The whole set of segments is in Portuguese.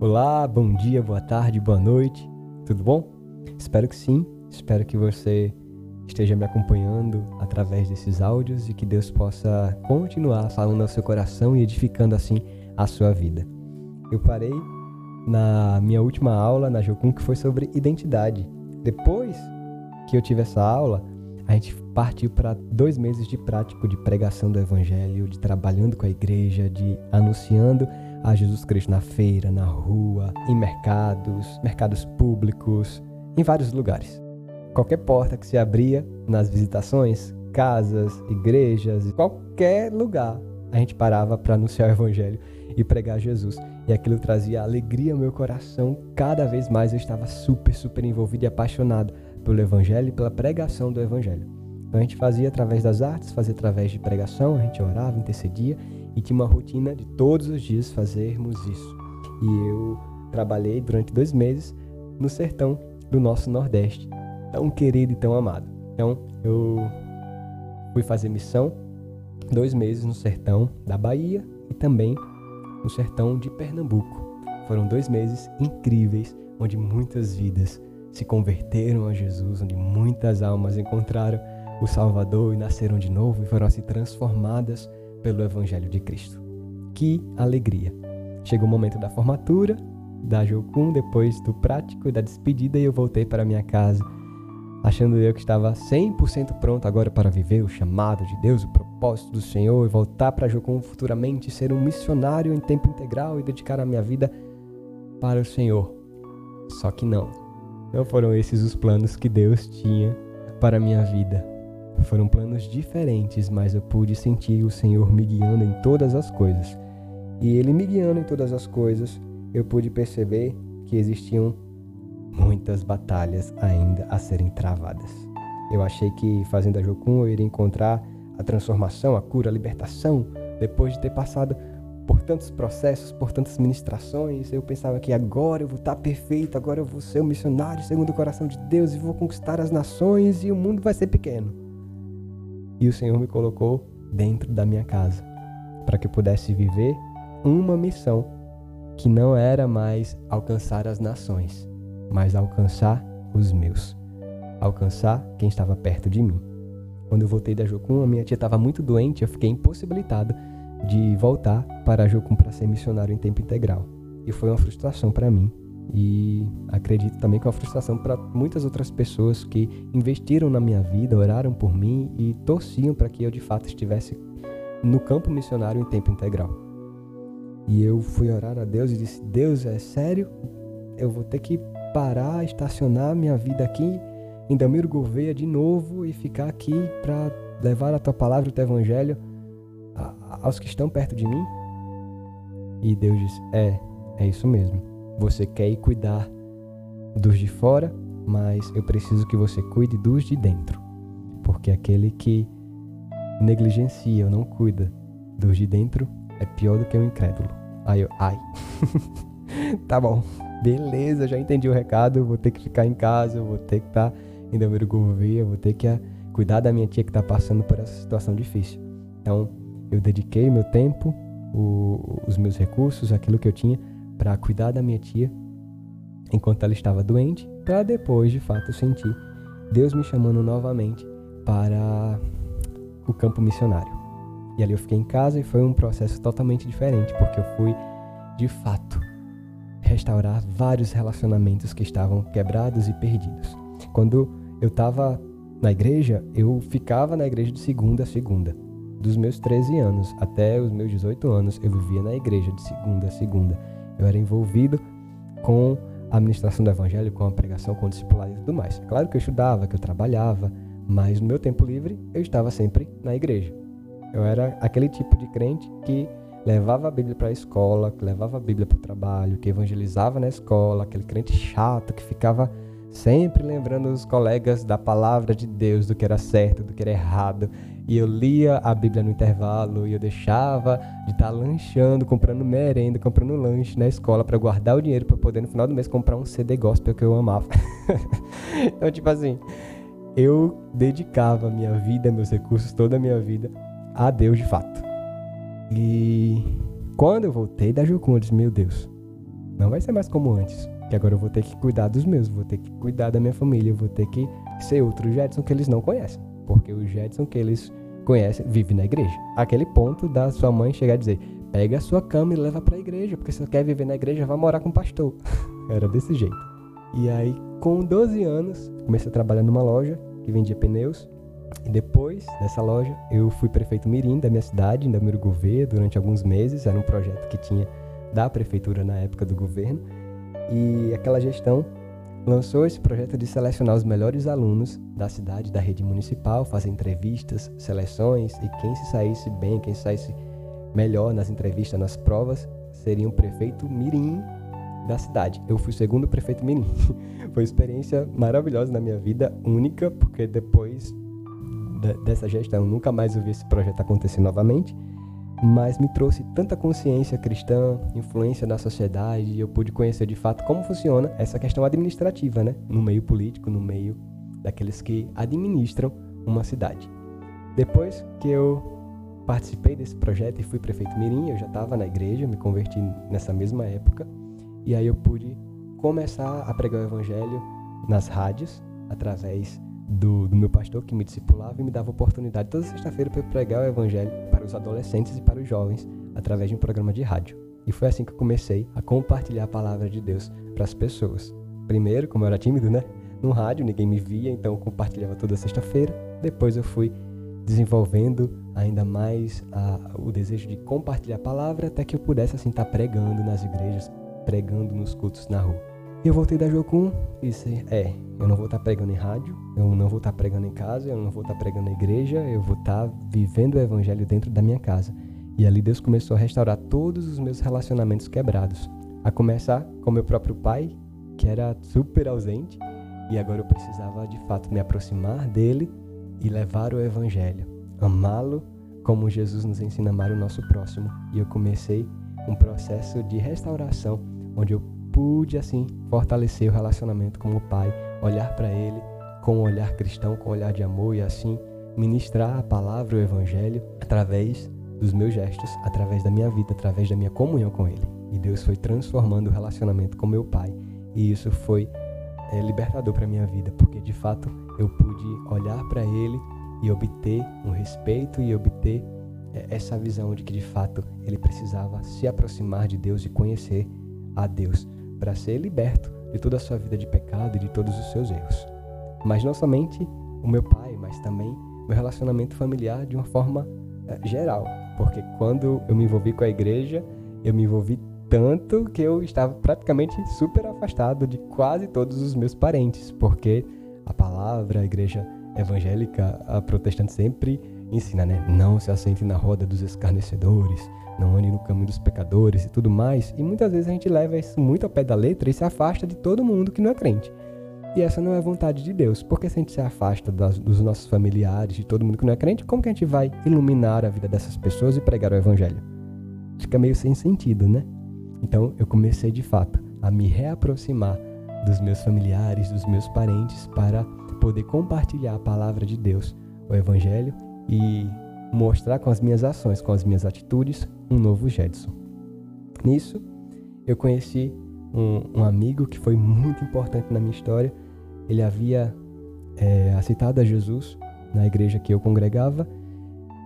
Olá, bom dia, boa tarde, boa noite, tudo bom? Espero que sim, espero que você esteja me acompanhando através desses áudios e que Deus possa continuar falando ao seu coração e edificando assim a sua vida. Eu parei na minha última aula na Jocum que foi sobre identidade. Depois que eu tive essa aula, a gente partiu para dois meses de prático de pregação do Evangelho, de trabalhando com a igreja, de anunciando a Jesus Cristo na feira, na rua, em mercados, mercados públicos, em vários lugares. Qualquer porta que se abria nas visitações, casas, igrejas, qualquer lugar, a gente parava para anunciar o Evangelho e pregar Jesus. E aquilo trazia alegria ao meu coração. Cada vez mais eu estava super, super envolvido e apaixonado pelo Evangelho e pela pregação do Evangelho. Então a gente fazia através das artes, fazia através de pregação, a gente orava, intercedia e tinha uma rotina de todos os dias fazermos isso. E eu trabalhei durante dois meses no sertão do nosso Nordeste, tão querido e tão amado. Então eu fui fazer missão dois meses no sertão da Bahia e também no sertão de Pernambuco. Foram dois meses incríveis, onde muitas vidas se converteram a Jesus, onde muitas almas encontraram o Salvador e nasceram de novo e foram assim transformadas pelo Evangelho de Cristo. Que alegria! Chegou o momento da formatura, da Jocum, depois do prático e da despedida, e eu voltei para minha casa, achando eu que estava 100% pronto agora para viver o chamado de Deus, o propósito do Senhor, e voltar para Jocum futuramente, ser um missionário em tempo integral e dedicar a minha vida para o Senhor. Só que não. Não foram esses os planos que Deus tinha para a minha vida. Foram planos diferentes, mas eu pude sentir o Senhor me guiando em todas as coisas. E Ele me guiando em todas as coisas, eu pude perceber que existiam muitas batalhas ainda a serem travadas. Eu achei que fazendo a Jocum eu iria encontrar a transformação, a cura, a libertação, depois de ter passado por tantos processos, por tantas ministrações. Eu pensava que agora eu vou estar perfeito, agora eu vou ser um missionário segundo o coração de Deus e vou conquistar as nações e o mundo vai ser pequeno. E o Senhor me colocou dentro da minha casa para que eu pudesse viver uma missão que não era mais alcançar as nações, mas alcançar os meus, alcançar quem estava perto de mim. Quando eu voltei da Jocum, a minha tia estava muito doente, eu fiquei impossibilitado de voltar para a Jocum para ser missionário em tempo integral. E foi uma frustração para mim, e acredito também que é uma frustração para muitas outras pessoas que investiram na minha vida, oraram por mim e torciam para que eu de fato estivesse no campo missionário em tempo integral. E eu fui orar a Deus e disse: Deus, é sério? Eu vou ter que parar, estacionar minha vida aqui em Damiro Gouveia de novo e ficar aqui para levar a tua palavra, o teu evangelho aos que estão perto de mim? E Deus disse: É, é isso mesmo. Você quer ir cuidar dos de fora, mas eu preciso que você cuide dos de dentro. Porque aquele que negligencia ou não cuida dos de dentro é pior do que o incrédulo. Aí eu, ai. tá bom, beleza, já entendi o recado. Vou ter que ficar em casa, vou ter que estar tá em Delmiro Gouveia, vou ter que ah, cuidar da minha tia que está passando por essa situação difícil. Então, eu dediquei meu tempo, o, os meus recursos, aquilo que eu tinha para cuidar da minha tia enquanto ela estava doente, para depois de fato sentir Deus me chamando novamente para o campo missionário. E ali eu fiquei em casa e foi um processo totalmente diferente, porque eu fui de fato restaurar vários relacionamentos que estavam quebrados e perdidos. Quando eu estava na igreja, eu ficava na igreja de segunda a segunda. Dos meus 13 anos até os meus 18 anos, eu vivia na igreja de segunda a segunda eu era envolvido com a administração do evangelho, com a pregação, com o discipulado e tudo mais. Claro que eu estudava, que eu trabalhava, mas no meu tempo livre eu estava sempre na igreja. Eu era aquele tipo de crente que levava a Bíblia para a escola, que levava a Bíblia para o trabalho, que evangelizava na escola, aquele crente chato que ficava sempre lembrando os colegas da palavra de Deus, do que era certo, do que era errado. E eu lia a Bíblia no intervalo e eu deixava de estar tá lanchando, comprando merenda, comprando lanche na escola para guardar o dinheiro para poder no final do mês comprar um CD gospel que eu amava. então, tipo assim, eu dedicava minha vida, meus recursos, toda a minha vida a Deus de fato. E Quando eu voltei da Jucum, eu disse, meu Deus, não vai ser mais como antes. Que agora eu vou ter que cuidar dos meus, vou ter que cuidar da minha família, vou ter que ser outro Jetson que eles não conhecem. Porque o Jetson que eles conhecem vive na igreja. Aquele ponto da sua mãe chegar a dizer: pega a sua cama e leva para a igreja, porque se você quer viver na igreja, vai morar com o pastor. Era desse jeito. E aí, com 12 anos, comecei a trabalhar numa loja que vendia pneus. E depois dessa loja, eu fui prefeito mirim da minha cidade, em Damiro Gouveia, durante alguns meses. Era um projeto que tinha da prefeitura na época do governo. E aquela gestão lançou esse projeto de selecionar os melhores alunos da cidade, da rede municipal, fazer entrevistas, seleções, e quem se saísse bem, quem saísse melhor nas entrevistas, nas provas, seria um prefeito mirim da cidade. Eu fui o segundo prefeito mirim. Foi uma experiência maravilhosa na minha vida, única, porque depois dessa gestão nunca mais eu vi esse projeto acontecer novamente mas me trouxe tanta consciência cristã, influência na sociedade, e eu pude conhecer de fato como funciona essa questão administrativa, né? No meio político, no meio daqueles que administram uma cidade. Depois que eu participei desse projeto e fui prefeito Mirim, eu já estava na igreja, me converti nessa mesma época, e aí eu pude começar a pregar o evangelho nas rádios, através do, do, meu pastor que me discipulava e me dava oportunidade toda sexta-feira para pregar o evangelho os adolescentes e para os jovens através de um programa de rádio. E foi assim que eu comecei a compartilhar a palavra de Deus para as pessoas. Primeiro, como eu era tímido, né? No rádio, ninguém me via, então eu compartilhava toda sexta-feira. Depois eu fui desenvolvendo ainda mais a, o desejo de compartilhar a palavra até que eu pudesse assim estar pregando nas igrejas, pregando nos cultos na rua. Eu voltei da Jocum e disse, é, eu não vou estar pregando em rádio, eu não vou estar pregando em casa, eu não vou estar pregando na igreja, eu vou estar vivendo o evangelho dentro da minha casa. E ali Deus começou a restaurar todos os meus relacionamentos quebrados. A começar com meu próprio pai, que era super ausente, e agora eu precisava de fato me aproximar dele e levar o evangelho, amá-lo como Jesus nos ensina a amar o nosso próximo. E eu comecei um processo de restauração onde eu pude assim fortalecer o relacionamento com o Pai, olhar para Ele com um olhar cristão, com um olhar de amor e assim ministrar a palavra, o Evangelho através dos meus gestos, através da minha vida, através da minha comunhão com Ele. E Deus foi transformando o relacionamento com meu Pai e isso foi é, libertador para minha vida, porque de fato eu pude olhar para Ele e obter um respeito e obter é, essa visão de que de fato ele precisava se aproximar de Deus e conhecer a Deus para ser liberto de toda a sua vida de pecado e de todos os seus erros. Mas não somente o meu pai, mas também meu relacionamento familiar de uma forma uh, geral. Porque quando eu me envolvi com a igreja, eu me envolvi tanto que eu estava praticamente super afastado de quase todos os meus parentes, porque a palavra, a igreja evangélica, a protestante sempre ensina, né? Não se assente na roda dos escarnecedores, não ande no caminho dos pecadores e tudo mais. E muitas vezes a gente leva isso muito ao pé da letra e se afasta de todo mundo que não é crente. E essa não é a vontade de Deus. Porque se a gente se afasta das, dos nossos familiares, de todo mundo que não é crente, como que a gente vai iluminar a vida dessas pessoas e pregar o evangelho? Fica meio sem sentido, né? Então eu comecei de fato a me reaproximar dos meus familiares, dos meus parentes, para poder compartilhar a palavra de Deus, o evangelho e mostrar com as minhas ações, com as minhas atitudes, um novo Jedson. Nisso, eu conheci um, um amigo que foi muito importante na minha história. Ele havia é, aceitado a Jesus na igreja que eu congregava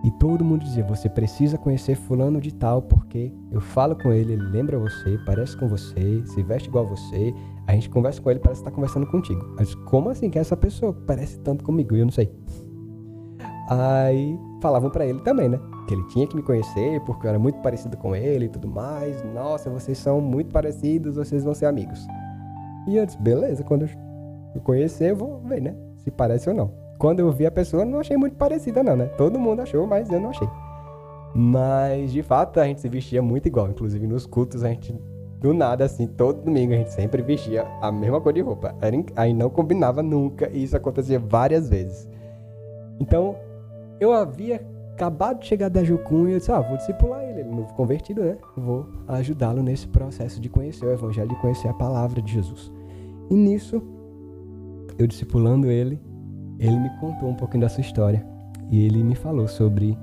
e todo mundo dizia: Você precisa conhecer Fulano de Tal, porque eu falo com ele, ele lembra você, parece com você, se veste igual a você. A gente conversa com ele, parece estar conversando contigo. Mas como assim que é essa pessoa parece tanto comigo? Eu não sei. Aí falavam para ele também, né? Que ele tinha que me conhecer porque eu era muito parecido com ele e tudo mais. Nossa, vocês são muito parecidos, vocês vão ser amigos. E eu disse, beleza, quando eu conhecer, eu vou ver, né? Se parece ou não. Quando eu vi a pessoa, não achei muito parecida, não, né? Todo mundo achou, mas eu não achei. Mas, de fato, a gente se vestia muito igual. Inclusive, nos cultos, a gente, do nada, assim, todo domingo, a gente sempre vestia a mesma cor de roupa. Aí não combinava nunca, e isso acontecia várias vezes. Então, eu havia acabado de chegar da Jucum e eu disse, ah, vou discipular ele, ele é novo convertido, né? Vou ajudá-lo nesse processo de conhecer o Evangelho, de conhecer a palavra de Jesus. E nisso, eu discipulando ele, ele me contou um pouquinho da sua história. E ele me falou sobre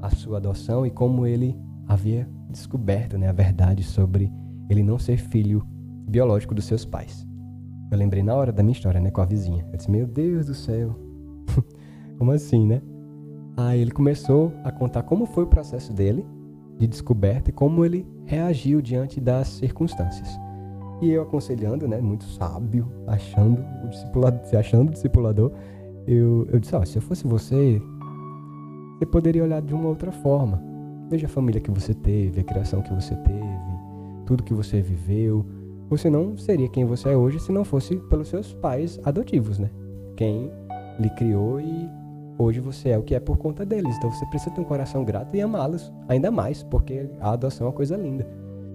a sua adoção e como ele havia descoberto né, a verdade sobre ele não ser filho biológico dos seus pais. Eu lembrei na hora da minha história, né, com a vizinha. Eu disse, meu Deus do céu, como assim, né? Aí ele começou a contar como foi o processo dele de descoberta e como ele reagiu diante das circunstâncias. E eu aconselhando, né, muito sábio, achando o discipulador, se achando o discipulador, eu, eu disse, oh, se eu fosse você, você poderia olhar de uma outra forma. Veja a família que você teve, a criação que você teve, tudo que você viveu. Você não seria quem você é hoje se não fosse pelos seus pais adotivos, né? Quem lhe criou e hoje você é o que é por conta deles. Então você precisa ter um coração grato e amá-los ainda mais, porque a adoção é uma coisa linda.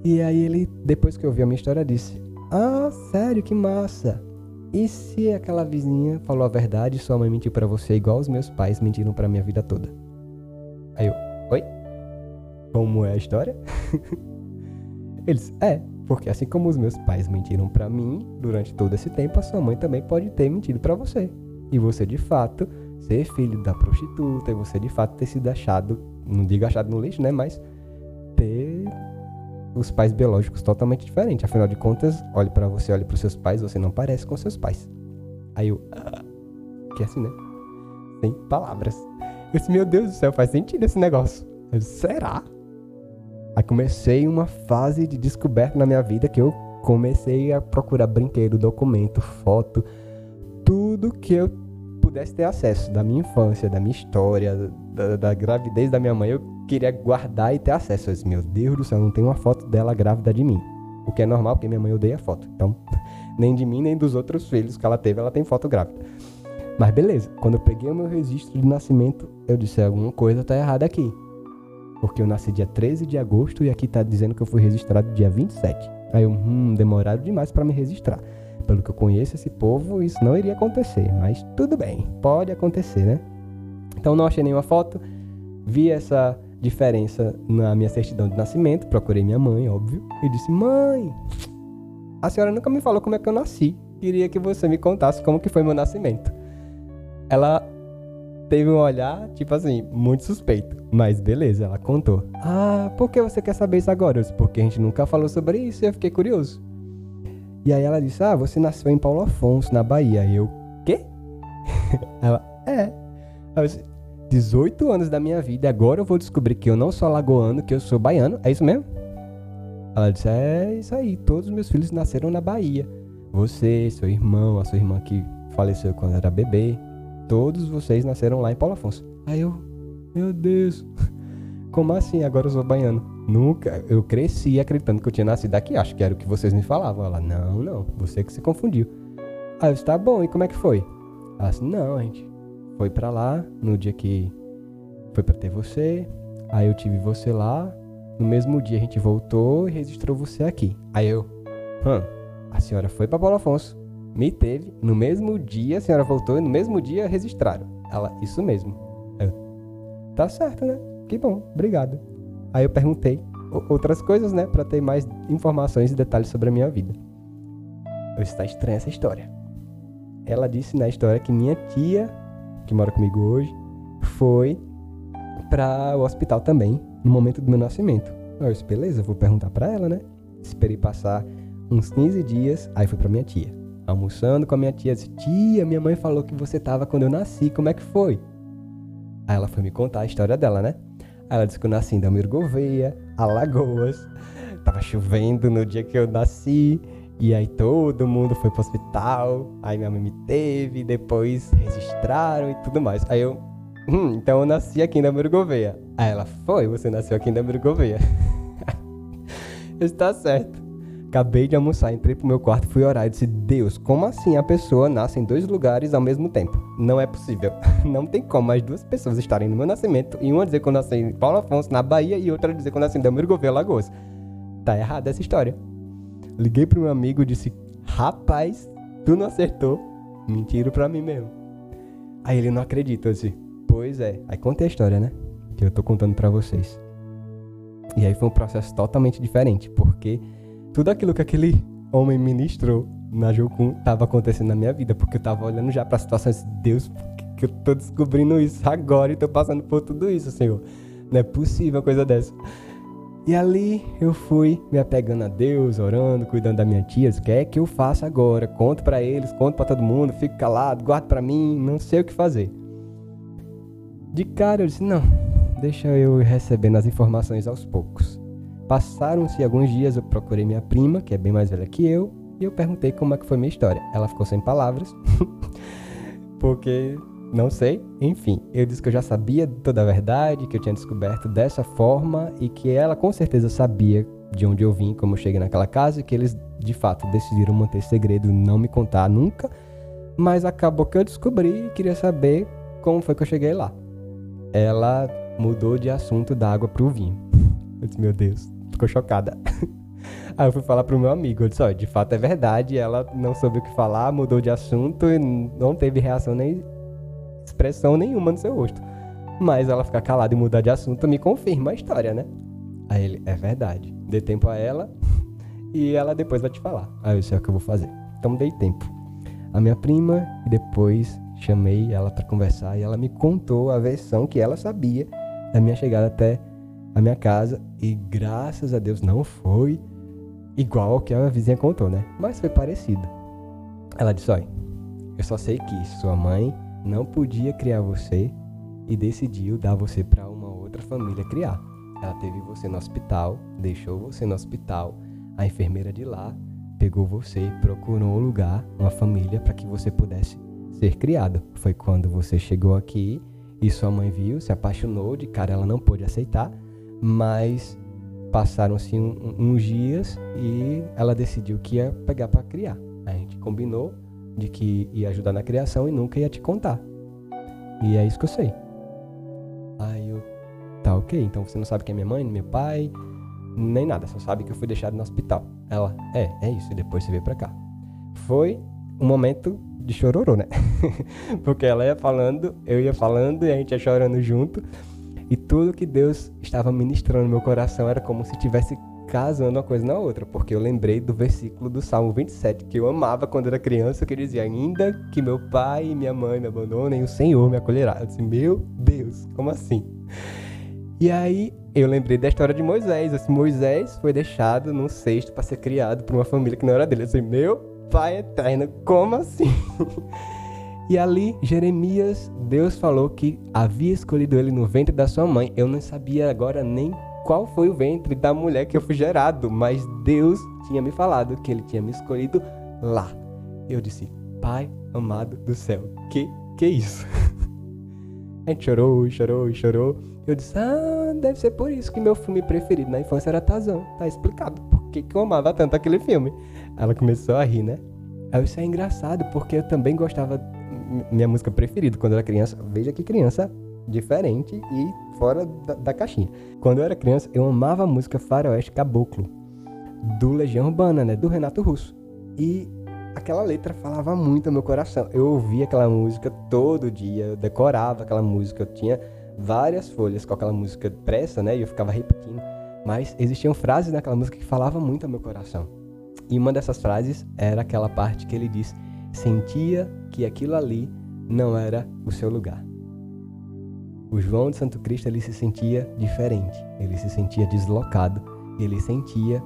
E aí ele, depois que eu vi a minha história, disse: Ah, sério, que massa! E se aquela vizinha falou a verdade e sua mãe mentiu para você igual os meus pais mentiram para minha vida toda? Aí eu, oi? Como é a história? Eles, é, porque assim como os meus pais mentiram para mim durante todo esse tempo, a sua mãe também pode ter mentido para você. E você de fato ser filho da prostituta e você de fato ter sido achado, não digo achado no lixo, né, mas ter os pais biológicos totalmente diferentes. Afinal de contas, olhe para você, olhe para seus pais, você não parece com seus pais. Aí eu, ah, que é assim, né? Sem palavras. Eu disse, meu Deus do céu, faz sentido esse negócio. Eu disse, será? Aí comecei uma fase de descoberta na minha vida que eu comecei a procurar brinquedo, documento, foto, tudo que eu pudesse ter acesso da minha infância, da minha história, da, da gravidez da minha mãe, eu queria guardar e ter acesso. Eu disse, meu Deus do céu, não tem uma foto dela grávida de mim. O que é normal, porque minha mãe odeia foto. Então, nem de mim, nem dos outros filhos que ela teve, ela tem foto grávida. Mas beleza, quando eu peguei o meu registro de nascimento, eu disse, alguma coisa tá errada aqui. Porque eu nasci dia 13 de agosto e aqui tá dizendo que eu fui registrado dia 27. Aí eu, hum, demoraram demais para me registrar pelo que eu conheço esse povo, isso não iria acontecer. Mas tudo bem, pode acontecer, né? Então não achei nenhuma foto, vi essa diferença na minha certidão de nascimento, procurei minha mãe, óbvio, e disse: "Mãe, a senhora nunca me falou como é que eu nasci. Queria que você me contasse como que foi meu nascimento." Ela teve um olhar, tipo assim, muito suspeito. Mas beleza, ela contou. Ah, por que você quer saber isso agora? Porque a gente nunca falou sobre isso e eu fiquei curioso. E aí ela disse: Ah, você nasceu em Paulo Afonso, na Bahia. E eu, quê? ela, é. Disse, 18 anos da minha vida, agora eu vou descobrir que eu não sou alagoano, que eu sou baiano. É isso mesmo? Ela disse: É isso aí, todos os meus filhos nasceram na Bahia. Você, seu irmão, a sua irmã que faleceu quando era bebê, todos vocês nasceram lá em Paulo Afonso. Aí eu, meu Deus, como assim? Agora eu sou baiano. Nunca, eu cresci acreditando que eu tinha nascido aqui, acho que era o que vocês me falavam. Ela, não, não, você que se confundiu. Aí eu disse, tá bom, e como é que foi? Ela disse, não, a gente foi para lá no dia que foi para ter você, aí eu tive você lá, no mesmo dia a gente voltou e registrou você aqui. Aí eu, hum, a senhora foi para Paulo Afonso, me teve, no mesmo dia a senhora voltou e no mesmo dia registraram. Ela, isso mesmo. Eu, tá certo, né? Que bom, obrigado. Aí eu perguntei outras coisas, né, para ter mais informações e detalhes sobre a minha vida. Eu está estranha essa história. Ela disse na história que minha tia, que mora comigo hoje, foi para o hospital também no momento do meu nascimento. Eu disse, beleza, vou perguntar para ela, né? Esperei passar uns 15 dias, aí fui para minha tia. Almoçando com a minha tia, disse: "Tia, minha mãe falou que você tava quando eu nasci, como é que foi?" Aí ela foi me contar a história dela, né? Ela disse que eu nasci em Delmiro Gouveia, Alagoas. Tava chovendo no dia que eu nasci. E aí todo mundo foi pro hospital. Aí minha mãe me teve, depois registraram e tudo mais. Aí eu, hum, então eu nasci aqui em Delmiro Gouveia. Aí ela, foi, você nasceu aqui em Delmiro Gouveia. Está certo. Acabei de almoçar, entrei pro meu quarto, fui orar e disse: Deus, como assim a pessoa nasce em dois lugares ao mesmo tempo? Não é possível. Não tem como as duas pessoas estarem no meu nascimento e uma dizer que eu nasci em Paulo Afonso, na Bahia, e outra dizer que eu nasci em Delmiro Gouveia, Lagoas. Tá errada essa história. Liguei pro meu amigo e disse: Rapaz, tu não acertou. Mentira pra mim mesmo. Aí ele não acredita. Eu disse: Pois é. Aí contei a história, né? Que eu tô contando pra vocês. E aí foi um processo totalmente diferente, porque tudo aquilo que aquele homem ministrou na Jocum estava acontecendo na minha vida, porque eu estava olhando já para a situação de Deus, que eu tô descobrindo isso agora e tô passando por tudo isso, Senhor. Não é possível uma coisa dessa. E ali eu fui me apegando a Deus, orando, cuidando da minha tia. O que é que eu faço agora? Conto para eles, conto para todo mundo, fico calado, guardo para mim, não sei o que fazer. De cara eu disse: não, deixa eu ir recebendo as informações aos poucos. Passaram-se alguns dias, eu procurei minha prima, que é bem mais velha que eu, e eu perguntei como é que foi minha história. Ela ficou sem palavras, porque não sei. Enfim, eu disse que eu já sabia toda a verdade, que eu tinha descoberto dessa forma e que ela com certeza sabia de onde eu vim, como eu cheguei naquela casa, e que eles de fato decidiram manter segredo, não me contar nunca. Mas acabou que eu descobri e queria saber como foi que eu cheguei lá. Ela mudou de assunto da água pro vinho. Eu disse, meu Deus, ficou chocada. Aí eu fui falar pro meu amigo, eu disse, ó, de fato é verdade, ela não soube o que falar, mudou de assunto e não teve reação nem expressão nenhuma no seu rosto. Mas ela ficar calada e mudar de assunto me confirma a história, né? Aí ele, é verdade. Dê tempo a ela e ela depois vai te falar. Aí eu disse, é o que eu vou fazer. Então dei tempo. A minha prima e depois chamei ela para conversar e ela me contou a versão que ela sabia da minha chegada até a minha casa e graças a Deus não foi igual ao que a vizinha contou, né? Mas foi parecido. Ela disse: Olha, eu só sei que sua mãe não podia criar você e decidiu dar você para uma outra família criar. Ela teve você no hospital, deixou você no hospital, a enfermeira de lá pegou você e procurou um lugar, uma família para que você pudesse ser criado. Foi quando você chegou aqui e sua mãe viu, se apaixonou, de cara ela não pôde aceitar mas passaram-se um, uns dias e ela decidiu que ia pegar para criar. A gente combinou de que ia ajudar na criação e nunca ia te contar. E é isso que eu sei. Aí eu, tá ok, então você não sabe quem é minha mãe, meu pai, nem nada, só sabe que eu fui deixado no hospital. Ela, é, é isso, e depois você veio pra cá. Foi um momento de chororô, né? Porque ela ia falando, eu ia falando e a gente ia chorando junto. E tudo que Deus estava ministrando no meu coração era como se tivesse casando uma coisa na outra, porque eu lembrei do versículo do Salmo 27, que eu amava quando era criança, que dizia: Ainda que meu pai e minha mãe me abandonem, o Senhor me acolherá. Eu disse: Meu Deus, como assim? E aí eu lembrei da história de Moisés. Assim, Moisés foi deixado num cesto para ser criado por uma família que não era dele. Eu disse: Meu pai eterno, como assim? E ali, Jeremias, Deus falou que havia escolhido ele no ventre da sua mãe. Eu não sabia agora nem qual foi o ventre da mulher que eu fui gerado, mas Deus tinha me falado que ele tinha me escolhido lá. Eu disse, Pai amado do céu, que que é isso? A gente chorou, chorou, chorou. Eu disse, ah, deve ser por isso que meu filme preferido na infância era Tarzan. Tá explicado por que, que eu amava tanto aquele filme. Ela começou a rir, né? Aí isso é engraçado, porque eu também gostava minha música preferida quando eu era criança. Veja que criança diferente e fora da, da, caixinha. Quando eu era criança, eu amava a música Faroeste Caboclo, do Legião Urbana, né? Do Renato Russo. E aquela letra falava muito ao meu coração. Eu ouvia aquela música todo dia, eu decorava aquela música, eu tinha várias folhas com aquela música pressa, né? E eu ficava repetindo. Mas existiam frases naquela música que falavam muito ao meu coração. E uma dessas frases era aquela parte que ele diz: sentia que aquilo ali não era o seu lugar. O João de Santo Cristo ele se sentia diferente, ele se sentia deslocado, ele sentia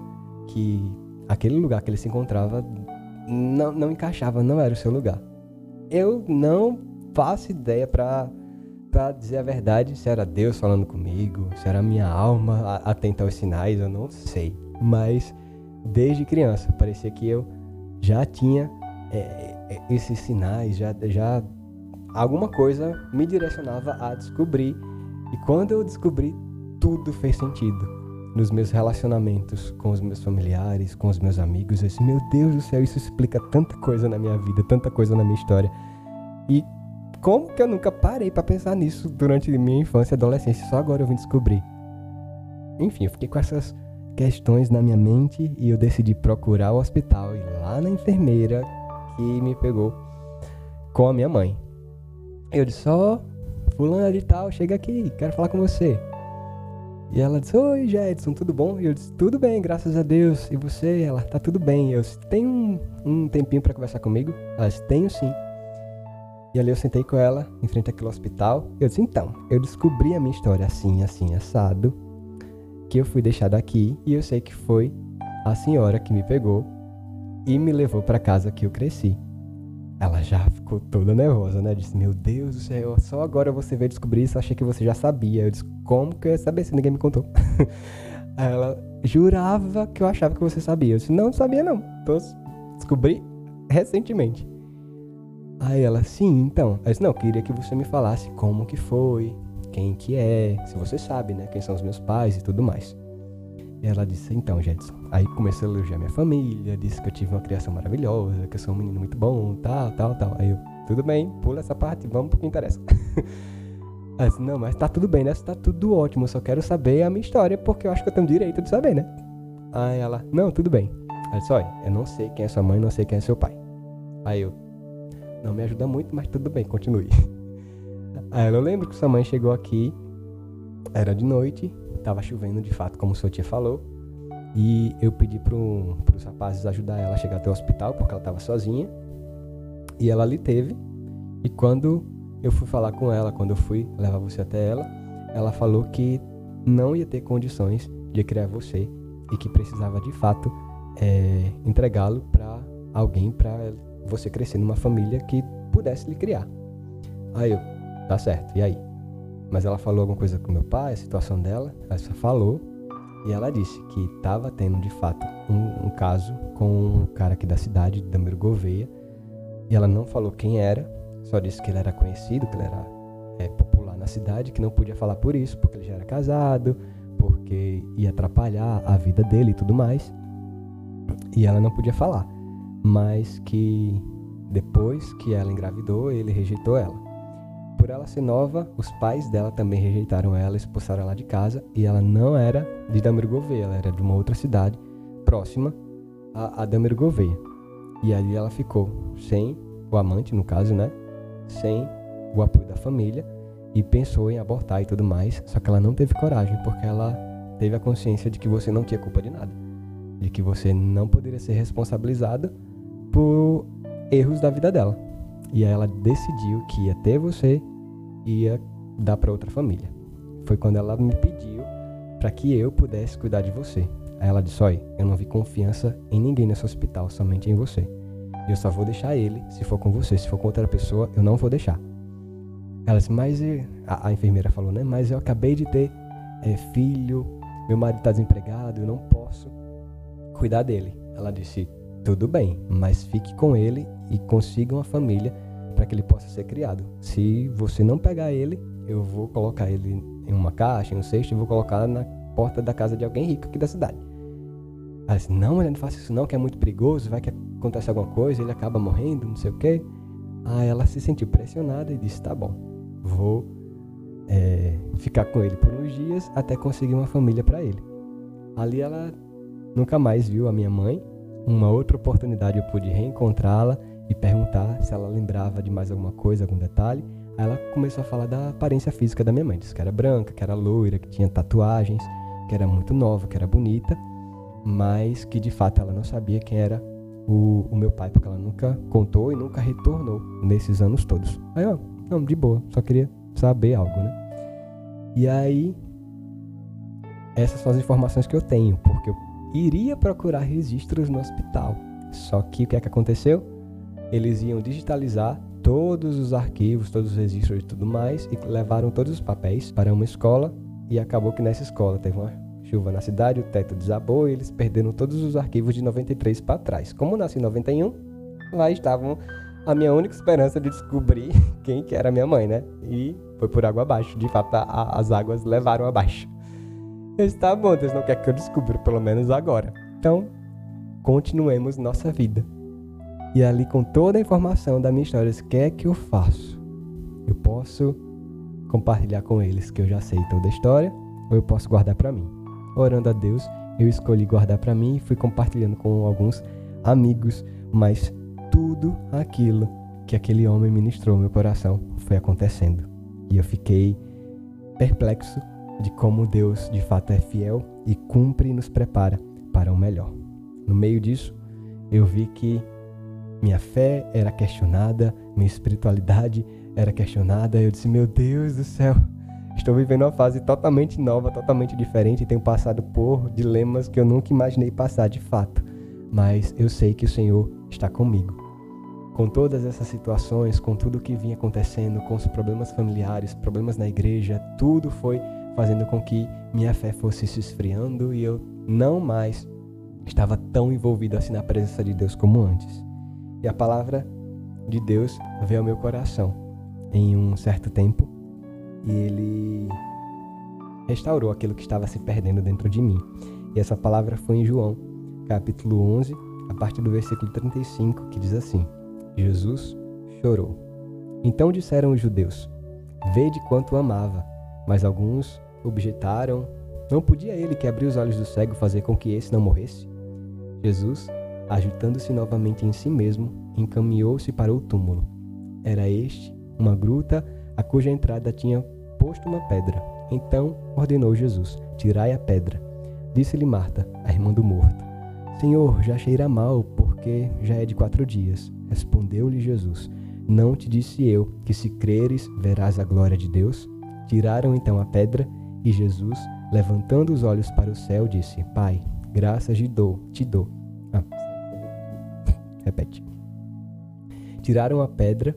que aquele lugar que ele se encontrava não, não encaixava, não era o seu lugar. Eu não faço ideia para para dizer a verdade se era Deus falando comigo, se era minha alma atenta aos sinais, eu não sei. Mas desde criança parecia que eu já tinha é, esses sinais, já, já alguma coisa me direcionava a descobrir. E quando eu descobri, tudo fez sentido. Nos meus relacionamentos com os meus familiares, com os meus amigos, eu disse, meu Deus do céu, isso explica tanta coisa na minha vida, tanta coisa na minha história. E como que eu nunca parei para pensar nisso durante minha infância e adolescência? Só agora eu vim descobrir. Enfim, eu fiquei com essas questões na minha mente e eu decidi procurar o hospital e lá na enfermeira que me pegou com a minha mãe. Eu disse, ó, oh, fulana de tal, chega aqui, quero falar com você. E ela disse, oi Jedson, tudo bom? E eu disse, tudo bem, graças a Deus. E você? Ela, tá tudo bem. Eu disse, tem um, um tempinho para conversar comigo? Ela disse, tenho sim. E ali eu sentei com ela, em frente àquele hospital. Eu disse, então, eu descobri a minha história assim, assim, assado. que eu fui deixado aqui e eu sei que foi a senhora que me pegou e me levou para casa que eu cresci. Ela já ficou toda nervosa, né? Disse: Meu Deus do céu, só agora você veio descobrir isso. Achei que você já sabia. Eu disse: Como que eu ia saber se ninguém me contou? ela jurava que eu achava que você sabia. Eu disse: Não, não sabia não. Tô, descobri recentemente. Aí ela: Sim, então. Eu disse: Não, queria que você me falasse como que foi, quem que é, se você sabe, né? Quem são os meus pais e tudo mais. Ela disse: Então, Jetson. Aí começou a elogiar minha família, disse que eu tive uma criação maravilhosa, que eu sou um menino muito bom, tal, tal, tal. Aí eu: Tudo bem, pula essa parte, vamos pro que interessa. Ela disse: Não, mas tá tudo bem, né? Tá tudo ótimo, só quero saber a minha história porque eu acho que eu tenho direito de saber, né? Aí ela: Não, tudo bem. Ela disse: Olha, eu não sei quem é sua mãe, não sei quem é seu pai. Aí eu: Não me ajuda muito, mas tudo bem, continue. Aí ela, eu lembro que sua mãe chegou aqui, era de noite, tava chovendo de fato, como senhor tia falou. E eu pedi pro, pros rapazes ajudar ela a chegar até o hospital, porque ela tava sozinha. E ela ali teve. E quando eu fui falar com ela, quando eu fui levar você até ela, ela falou que não ia ter condições de criar você e que precisava de fato é, entregá-lo para alguém, para você crescer numa família que pudesse lhe criar. Aí eu, tá certo, e aí? Mas ela falou alguma coisa com meu pai, a situação dela, ela só falou e ela disse que estava tendo de fato um, um, caso com um cara aqui da cidade, Damiro Gouveia, e ela não falou quem era, só disse que ele era conhecido, que ele era é, popular na cidade, que não podia falar por isso, porque ele já era casado, porque ia atrapalhar a vida dele e tudo mais. E ela não podia falar, mas que depois que ela engravidou, ele rejeitou ela. Por ela ser nova, os pais dela também rejeitaram ela, expulsaram ela de casa, e ela não era de Damiro Gouveia, ela era de uma outra cidade próxima a, a Gouveia. E ali ela ficou sem o amante, no caso, né? sem o apoio da família e pensou em abortar e tudo mais, só que ela não teve coragem porque ela teve a consciência de que você não tinha culpa de nada, de que você não poderia ser responsabilizada por erros da vida dela. E aí ela decidiu que ia ter você e ia dar para outra família. Foi quando ela me pediu para que eu pudesse cuidar de você. Aí ela disse: Olha, eu não vi confiança em ninguém nesse hospital, somente em você. Eu só vou deixar ele se for com você. Se for com outra pessoa, eu não vou deixar. Ela disse, mas a, a enfermeira falou, né? Mas eu acabei de ter é, filho, meu marido está desempregado, eu não posso cuidar dele. Ela disse, tudo bem, mas fique com ele e consiga uma família para que ele possa ser criado. Se você não pegar ele, eu vou colocar ele em uma caixa, em um cesto e vou colocar na porta da casa de alguém rico aqui da cidade. Ela disse, não, mulher, não faça isso não, que é muito perigoso, vai que acontece alguma coisa, ele acaba morrendo, não sei o quê. Aí ela se sentiu pressionada e disse, tá bom, vou é, ficar com ele por uns dias até conseguir uma família para ele. Ali ela nunca mais viu a minha mãe. Uma outra oportunidade eu pude reencontrá-la e perguntar se ela lembrava de mais alguma coisa, algum detalhe. Aí ela começou a falar da aparência física da minha mãe. Disse que era branca, que era loira, que tinha tatuagens, que era muito nova, que era bonita mas que de fato ela não sabia quem era o, o, meu pai, porque ela nunca contou e nunca retornou nesses anos todos. Aí, ó, não, de boa, só queria saber algo, né? E aí, essas são as informações que eu tenho, iria procurar registros no hospital. Só que o que é que aconteceu? Eles iam digitalizar todos os arquivos, todos os registros e tudo mais, e levaram todos os papéis para uma escola, e acabou que nessa escola teve uma chuva na cidade, o teto desabou e eles perderam todos os arquivos de 93 para trás. Como eu nasci em 91, lá estavam a minha única esperança de descobrir quem que era minha mãe, né? E foi por água abaixo. De fato, a, as águas levaram abaixo. Eu disse, tá bom, Deus não quer que eu descubra, pelo menos agora. Então, continuemos nossa vida. E ali, com toda a informação da minha história, o que é que eu faço? Eu posso compartilhar com eles que eu já sei toda a história, ou eu posso guardar para mim orando a Deus, eu escolhi guardar para mim e fui compartilhando com alguns amigos, mas tudo aquilo que aquele homem ministrou meu coração foi acontecendo. E eu fiquei perplexo de como Deus de fato é fiel e cumpre e nos prepara para o melhor. No meio disso, eu vi que minha fé era questionada, minha espiritualidade era questionada. Eu disse: Meu Deus do céu, Estou vivendo uma fase totalmente nova, totalmente diferente tenho passado por dilemas que eu nunca imaginei passar de fato. Mas eu sei que o Senhor está comigo. Com todas essas situações, com tudo o que vinha acontecendo, com os problemas familiares, problemas na igreja, tudo foi fazendo com que minha fé fosse se esfriando e eu não mais estava tão envolvido assim na presença de Deus como antes. E a palavra de Deus veio ao meu coração em um certo tempo e ele restaurou aquilo que estava se perdendo dentro de mim. E essa palavra foi em João, capítulo 11, a partir do versículo 35, que diz assim: Jesus chorou. Então disseram os judeus: Vede quanto amava. Mas alguns objetaram: Não podia ele que abriu os olhos do cego fazer com que esse não morresse? Jesus, agitando-se novamente em si mesmo, encaminhou-se para o túmulo. Era este uma gruta a cuja entrada tinha posto uma pedra. Então ordenou Jesus: Tirai a pedra. Disse-lhe Marta, a irmã do morto: Senhor, já cheira mal, porque já é de quatro dias. Respondeu-lhe Jesus: Não te disse eu que se creres verás a glória de Deus? Tiraram então a pedra e Jesus, levantando os olhos para o céu, disse: Pai, graças te dou, te dou. Ah. Repete. Tiraram a pedra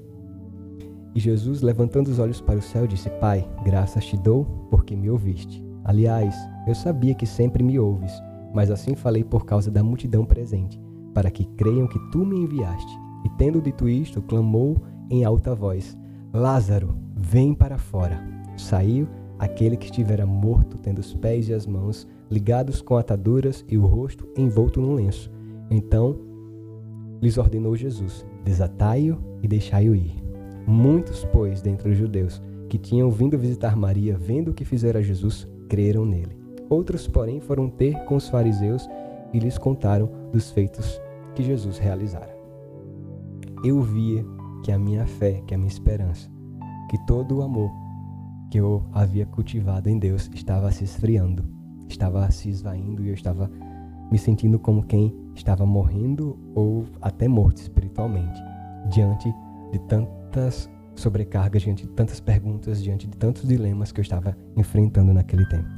e Jesus, levantando os olhos para o céu, disse: Pai, graças te dou, porque me ouviste. Aliás, eu sabia que sempre me ouves, mas assim falei por causa da multidão presente, para que creiam que tu me enviaste. E tendo dito isto, clamou em alta voz: Lázaro, vem para fora. Saiu aquele que estivera morto, tendo os pés e as mãos ligados com ataduras e o rosto envolto num lenço. Então lhes ordenou Jesus: Desatai-o e deixai-o ir. Muitos, pois, dentre os judeus que tinham vindo visitar Maria, vendo o que fizera Jesus, creram nele. Outros, porém, foram ter com os fariseus e lhes contaram dos feitos que Jesus realizara. Eu via que a minha fé, que a minha esperança, que todo o amor que eu havia cultivado em Deus estava se esfriando, estava se esvaindo e eu estava me sentindo como quem estava morrendo ou até morto espiritualmente, diante de tantas sobrecargas, diante de tantas perguntas, diante de tantos dilemas que eu estava enfrentando naquele tempo.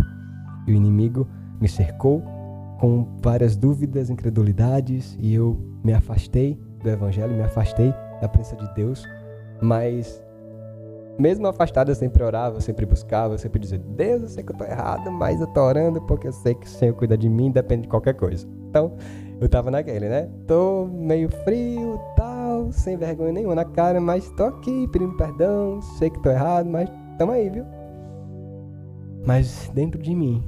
E o inimigo me cercou com várias dúvidas, incredulidades, e eu me afastei do evangelho, me afastei da presença de Deus, mas mesmo afastado eu sempre orava, eu sempre buscava, eu sempre dizia, Deus, eu sei que eu estou errado, mas eu estou orando porque eu sei que o Senhor cuida de mim, depende de qualquer coisa. Então, eu tava naquele, né? Tô meio frio, tal, sem vergonha nenhuma na cara, mas tô aqui pedindo perdão, sei que tô errado, mas tamo aí, viu? Mas dentro de mim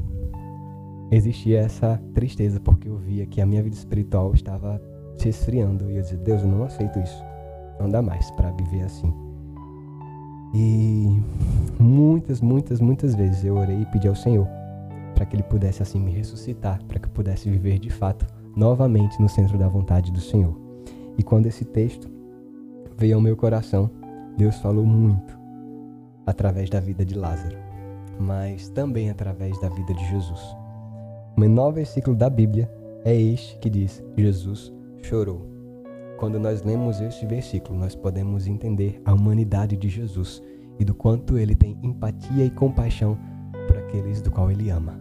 existia essa tristeza porque eu via que a minha vida espiritual estava se esfriando e eu dizia, Deus, eu não aceito isso. Não dá mais para viver assim. E muitas, muitas, muitas vezes eu orei e pedi ao Senhor para que ele pudesse assim me ressuscitar, para que eu pudesse viver de fato novamente no centro da vontade do Senhor. E quando esse texto veio ao meu coração, Deus falou muito através da vida de Lázaro, mas também através da vida de Jesus. O menor versículo da Bíblia é este que diz: Jesus chorou. Quando nós lemos este versículo, nós podemos entender a humanidade de Jesus e do quanto ele tem empatia e compaixão por aqueles do qual ele ama.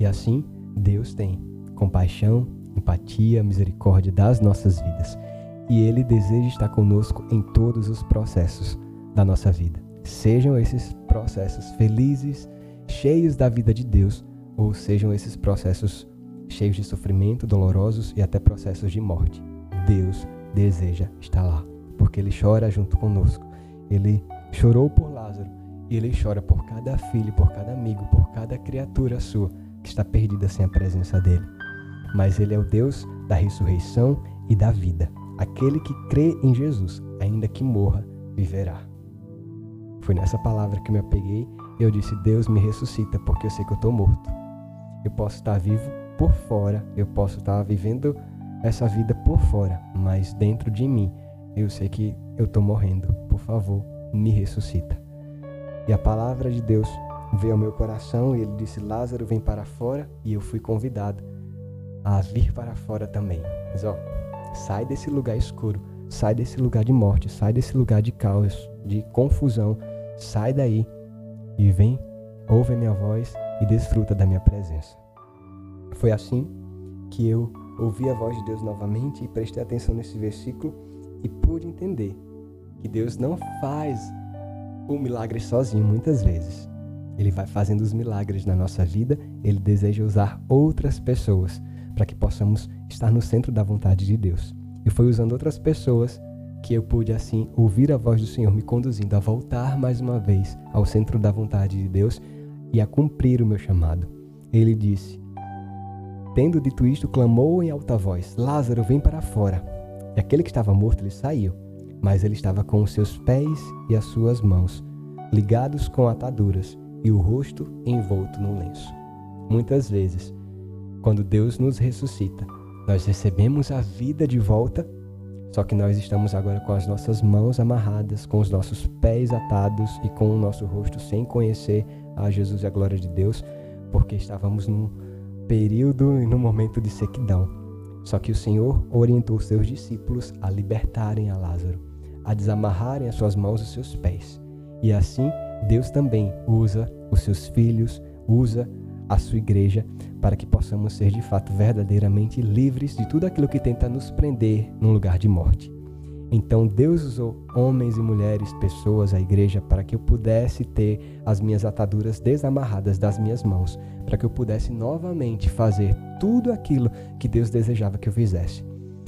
E assim, Deus tem compaixão empatia, misericórdia das nossas vidas. E Ele deseja estar conosco em todos os processos da nossa vida. Sejam esses processos felizes, cheios da vida de Deus, ou sejam esses processos cheios de sofrimento, dolorosos e até processos de morte. Deus deseja estar lá, porque Ele chora junto conosco. Ele chorou por Lázaro e Ele chora por cada filho, por cada amigo, por cada criatura sua que está perdida sem a presença dEle mas ele é o Deus da ressurreição e da vida. Aquele que crê em Jesus, ainda que morra, viverá. Foi nessa palavra que eu me apeguei e eu disse: Deus me ressuscita, porque eu sei que eu estou morto. Eu posso estar vivo por fora, eu posso estar vivendo essa vida por fora, mas dentro de mim eu sei que eu estou morrendo. Por favor, me ressuscita. E a palavra de Deus veio ao meu coração e ele disse: Lázaro, vem para fora. E eu fui convidado a vir para fora também. Mas ó, sai desse lugar escuro, sai desse lugar de morte, sai desse lugar de caos, de confusão, sai daí e vem ouve a minha voz e desfruta da minha presença. Foi assim que eu ouvi a voz de Deus novamente e prestei atenção nesse versículo e pude entender que Deus não faz o milagre sozinho muitas vezes. Ele vai fazendo os milagres na nossa vida, ele deseja usar outras pessoas para que possamos estar no centro da vontade de Deus. E foi usando outras pessoas que eu pude assim ouvir a voz do Senhor me conduzindo a voltar mais uma vez ao centro da vontade de Deus e a cumprir o meu chamado. Ele disse: Tendo dito isto, clamou em alta voz: Lázaro, vem para fora. E aquele que estava morto ele saiu, mas ele estava com os seus pés e as suas mãos ligados com ataduras e o rosto envolto no lenço. Muitas vezes, quando Deus nos ressuscita, nós recebemos a vida de volta, só que nós estamos agora com as nossas mãos amarradas, com os nossos pés atados e com o nosso rosto sem conhecer a Jesus e a glória de Deus, porque estávamos num período e num momento de sequidão. Só que o Senhor orientou seus discípulos a libertarem a Lázaro, a desamarrarem as suas mãos e seus pés. E assim, Deus também usa os seus filhos, usa a sua igreja para que possamos ser de fato verdadeiramente livres de tudo aquilo que tenta nos prender num lugar de morte. Então Deus usou homens e mulheres, pessoas, a igreja, para que eu pudesse ter as minhas ataduras desamarradas das minhas mãos, para que eu pudesse novamente fazer tudo aquilo que Deus desejava que eu fizesse.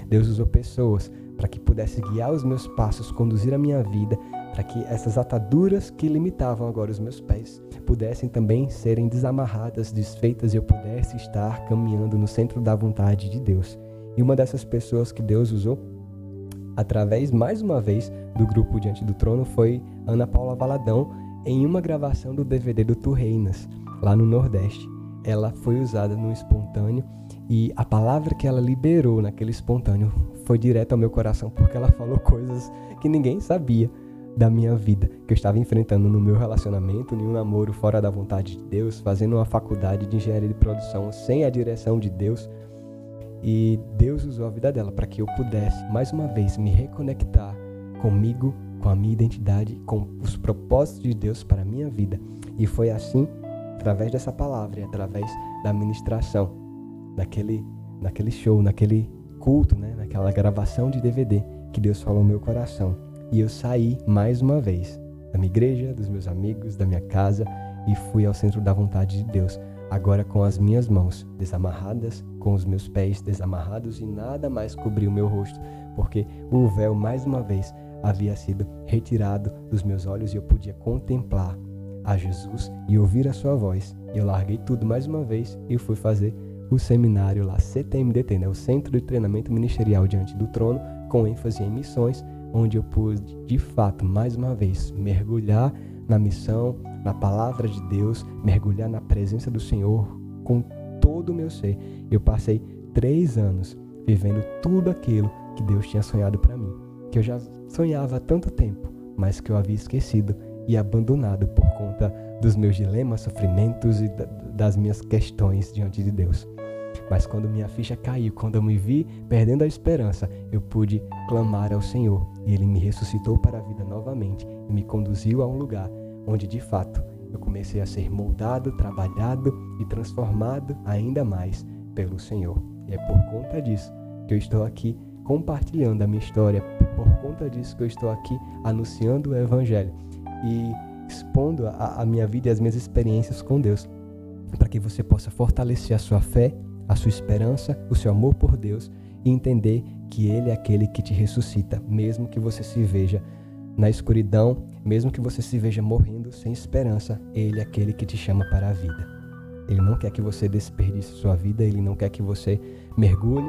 Deus usou pessoas para que pudesse guiar os meus passos, conduzir a minha vida, para que essas ataduras que limitavam agora os meus pés pudessem também serem desamarradas, desfeitas e eu pudesse estar caminhando no centro da vontade de Deus. E uma dessas pessoas que Deus usou através, mais uma vez, do grupo Diante do Trono foi Ana Paula Valadão em uma gravação do DVD do Tu Reinas, lá no Nordeste. Ela foi usada no espontâneo e a palavra que ela liberou naquele espontâneo foi direto ao meu coração porque ela falou coisas que ninguém sabia da minha vida, que eu estava enfrentando no meu relacionamento, em um namoro fora da vontade de Deus, fazendo uma faculdade de engenharia de produção sem a direção de Deus, e Deus usou a vida dela para que eu pudesse, mais uma vez, me reconectar comigo, com a minha identidade, com os propósitos de Deus para a minha vida. E foi assim, através dessa palavra através da ministração, naquele, naquele show, naquele culto, né, naquela gravação de DVD, que Deus falou no meu coração. E eu saí mais uma vez da minha igreja, dos meus amigos, da minha casa e fui ao centro da vontade de Deus agora com as minhas mãos desamarradas, com os meus pés desamarrados e nada mais cobriu meu rosto, porque o véu mais uma vez havia sido retirado dos meus olhos e eu podia contemplar a Jesus e ouvir a sua voz. Eu larguei tudo mais uma vez e fui fazer o seminário lá, CTMDT, né? o Centro de Treinamento Ministerial Diante do Trono, com ênfase em missões, onde eu pude, de fato, mais uma vez, mergulhar na missão, na palavra de Deus, mergulhar na presença do Senhor com todo o meu ser. Eu passei três anos vivendo tudo aquilo que Deus tinha sonhado para mim, que eu já sonhava há tanto tempo, mas que eu havia esquecido e abandonado por conta dos meus dilemas, sofrimentos e das minhas questões diante de Deus. Mas quando minha ficha caiu, quando eu me vi perdendo a esperança, eu pude clamar ao Senhor e Ele me ressuscitou para a vida novamente e me conduziu a um lugar onde de fato eu comecei a ser moldado, trabalhado e transformado ainda mais pelo Senhor. E é por conta disso que eu estou aqui compartilhando a minha história, por conta disso que eu estou aqui anunciando o Evangelho e expondo a, a minha vida e as minhas experiências com Deus, para que você possa fortalecer a sua fé, a sua esperança, o seu amor por Deus e entender que Ele é aquele que te ressuscita, mesmo que você se veja na escuridão, mesmo que você se veja morrendo sem esperança, Ele é aquele que te chama para a vida. Ele não quer que você desperdice sua vida, Ele não quer que você mergulhe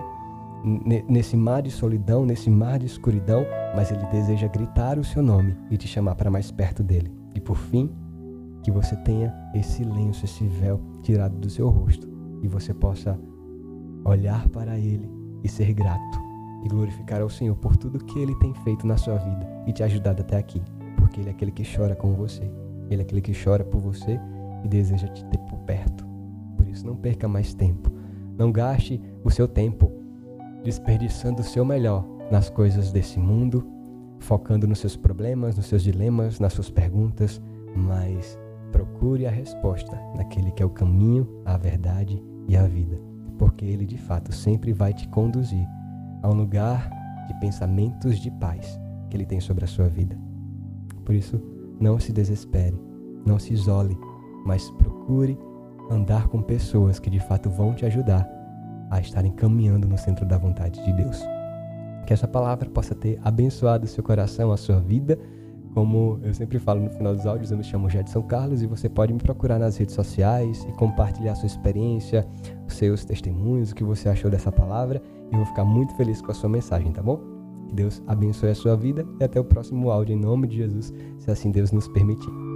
nesse mar de solidão, nesse mar de escuridão, mas Ele deseja gritar o seu nome e te chamar para mais perto dele. E por fim, que você tenha esse lenço, esse véu tirado do seu rosto e você possa olhar para Ele e ser grato e glorificar ao Senhor por tudo que Ele tem feito na sua vida e te ajudado até aqui, porque Ele é aquele que chora com você, Ele é aquele que chora por você e deseja te ter por perto. Por isso, não perca mais tempo, não gaste o seu tempo desperdiçando o seu melhor nas coisas desse mundo, focando nos seus problemas, nos seus dilemas, nas suas perguntas, mas procure a resposta naquele que é o caminho, a verdade e a vida, porque ele de fato sempre vai te conduzir a um lugar de pensamentos de paz que ele tem sobre a sua vida. Por isso, não se desespere, não se isole, mas procure andar com pessoas que de fato vão te ajudar a estarem caminhando no centro da vontade de Deus. Que essa palavra possa ter abençoado seu coração, a sua vida. Como eu sempre falo no final dos áudios, eu me chamo Jedson Carlos e você pode me procurar nas redes sociais e compartilhar sua experiência, os seus testemunhos, o que você achou dessa palavra. Eu vou ficar muito feliz com a sua mensagem, tá bom? Que Deus abençoe a sua vida e até o próximo áudio em nome de Jesus, se assim Deus nos permitir.